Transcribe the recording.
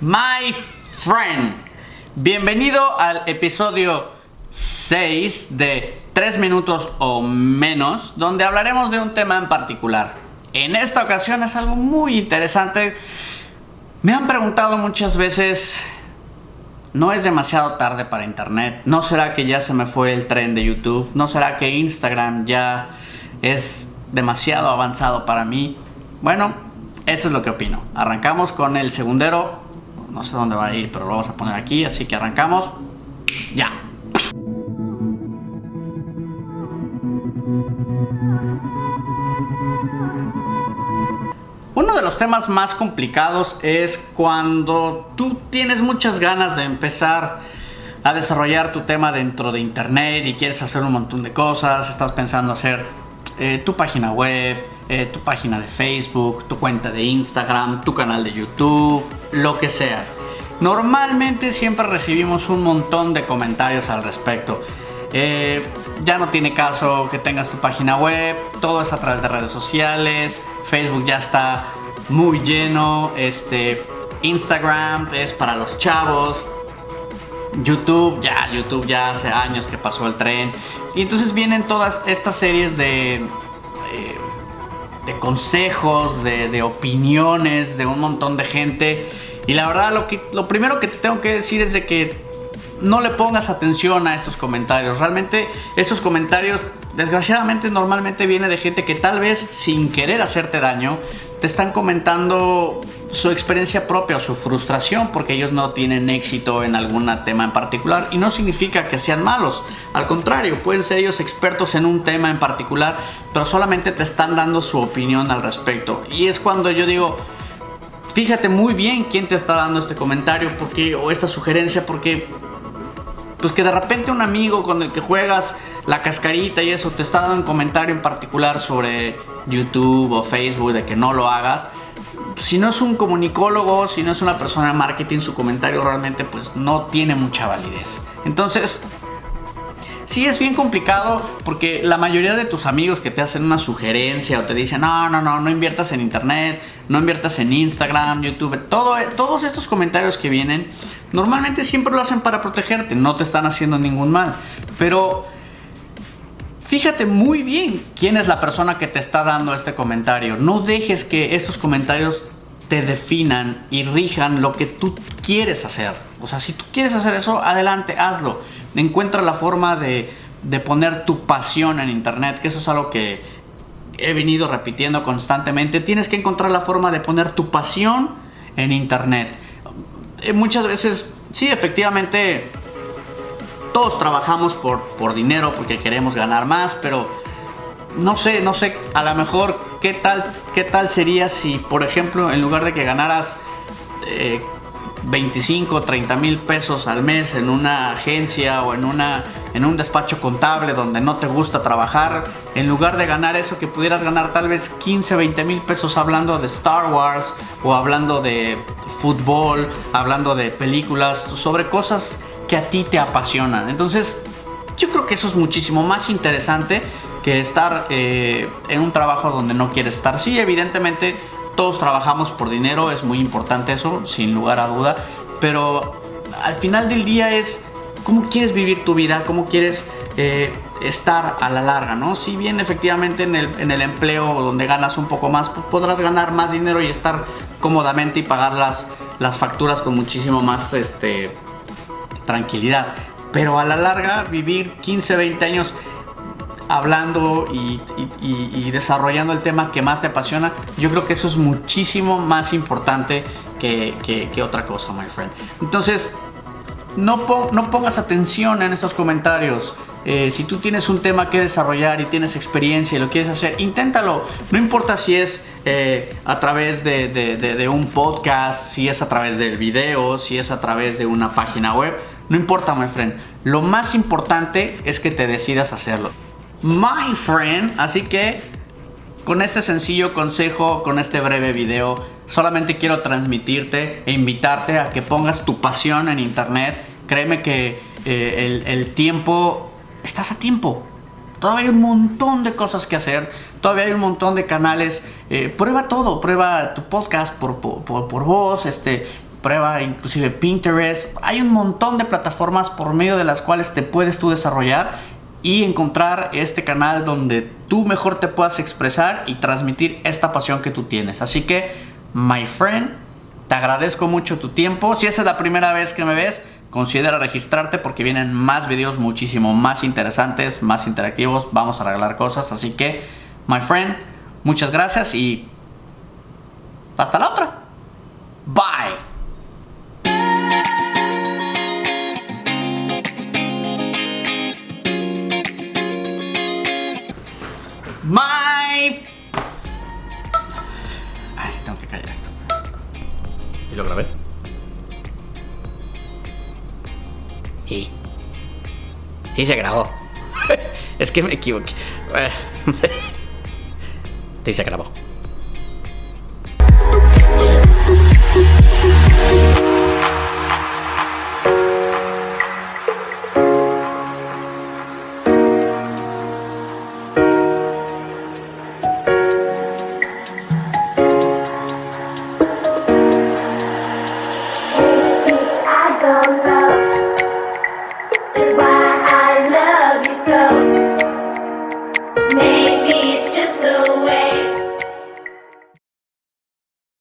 My friend, bienvenido al episodio 6 de 3 minutos o menos, donde hablaremos de un tema en particular. En esta ocasión es algo muy interesante. Me han preguntado muchas veces, ¿no es demasiado tarde para Internet? ¿No será que ya se me fue el tren de YouTube? ¿No será que Instagram ya es demasiado avanzado para mí? Bueno, eso es lo que opino. Arrancamos con el segundero. No sé dónde va a ir, pero lo vamos a poner aquí. Así que arrancamos. Ya. Uno de los temas más complicados es cuando tú tienes muchas ganas de empezar a desarrollar tu tema dentro de internet y quieres hacer un montón de cosas, estás pensando hacer eh, tu página web, eh, tu página de Facebook, tu cuenta de Instagram, tu canal de YouTube, lo que sea. Normalmente siempre recibimos un montón de comentarios al respecto. Eh, ya no tiene caso que tengas tu página web, todo es a través de redes sociales, Facebook ya está muy lleno, este, Instagram es para los chavos, YouTube ya, YouTube ya hace años que pasó el tren. Y entonces vienen todas estas series de, de consejos, de, opiniones de un montón de gente. Y la verdad lo, que, lo primero que te tengo que decir es de que no le pongas atención a estos comentarios. Realmente estos comentarios, desgraciadamente, normalmente viene de gente que tal vez sin querer hacerte daño, te están comentando su experiencia propia o su frustración porque ellos no tienen éxito en algún tema en particular y no significa que sean malos. Al contrario, pueden ser ellos expertos en un tema en particular, pero solamente te están dando su opinión al respecto. Y es cuando yo digo, fíjate muy bien quién te está dando este comentario porque, o esta sugerencia porque pues que de repente un amigo con el que juegas la cascarita y eso te está dando un comentario en particular sobre YouTube o Facebook de que no lo hagas. Si no es un comunicólogo, si no es una persona de marketing, su comentario realmente pues no tiene mucha validez. Entonces, sí es bien complicado porque la mayoría de tus amigos que te hacen una sugerencia o te dicen, no, no, no, no inviertas en internet, no inviertas en Instagram, YouTube, todo, todos estos comentarios que vienen, normalmente siempre lo hacen para protegerte, no te están haciendo ningún mal. Pero fíjate muy bien quién es la persona que te está dando este comentario. No dejes que estos comentarios te definan y rijan lo que tú quieres hacer. O sea, si tú quieres hacer eso, adelante, hazlo encuentra la forma de, poner tu pasión en Internet, que eso es algo que he venido repitiendo constantemente. Tienes que encontrar la forma de poner tu pasión en Internet. Eh, muchas veces, sí, efectivamente, todos trabajamos por, por dinero porque queremos ganar más, pero no sé, no sé, a lo mejor qué tal, qué tal sería si, por ejemplo, en lugar de que ganaras eh, 25, 30 mil pesos al mes en una agencia o en, una, en un despacho contable donde no te gusta trabajar, en lugar de ganar eso que pudieras ganar tal vez 15, 20 mil pesos hablando de Star Wars o hablando de fútbol, hablando de películas, sobre cosas que a ti te apasionan. Entonces, yo creo que eso es muchísimo más interesante que estar eh, en un trabajo donde no quieres estar. Sí, evidentemente todos trabajamos por dinero, es muy importante eso, sin lugar a duda, pero al final del día es cómo quieres vivir tu vida, cómo quieres eh, estar a la larga, ¿no? Si bien efectivamente en el, en el empleo donde ganas un poco más, pues podrás ganar más dinero y estar cómodamente y pagar las, las facturas con muchísimo más este, tranquilidad. Pero a la larga, vivir 15, 20 años hablando y, desarrollando el tema que más te apasiona, yo creo que eso es muchísimo más importante que, otra cosa, my friend. Entonces, no, no pongas atención en estos comentarios. Eh, si tú tienes un tema que desarrollar y tienes experiencia y lo quieres hacer, inténtalo. No importa si es eh, a través de, de, un podcast, si es a través del video, si es a través de una página web. No importa, my friend. Lo más importante es que te decidas hacerlo my friend. Así que con este sencillo consejo, con este breve video, solamente quiero transmitirte e invitarte a que pongas tu pasión en internet. Créeme que eh, el, tiempo, estás a tiempo. Todavía hay un montón de cosas que hacer, todavía hay un montón de canales. Eh, prueba todo, prueba tu podcast por, por, por voz, este, prueba inclusive Pinterest. Hay un montón de plataformas por medio de las cuales te puedes tú desarrollar y encontrar este canal donde tú mejor te puedas expresar y transmitir esta pasión que tú tienes. Así que, my friend, te agradezco mucho tu tiempo. Si esa es la primera vez que me ves, considera registrarte porque vienen más videos muchísimo más interesantes, más interactivos. Vamos a regalar cosas. Así que, my friend, muchas gracias y hasta la My. Ah, sí, tengo que callar esto. ¿Sí lo grabé? Sí. Sí se grabó. es que me equivoqué. sí se grabó.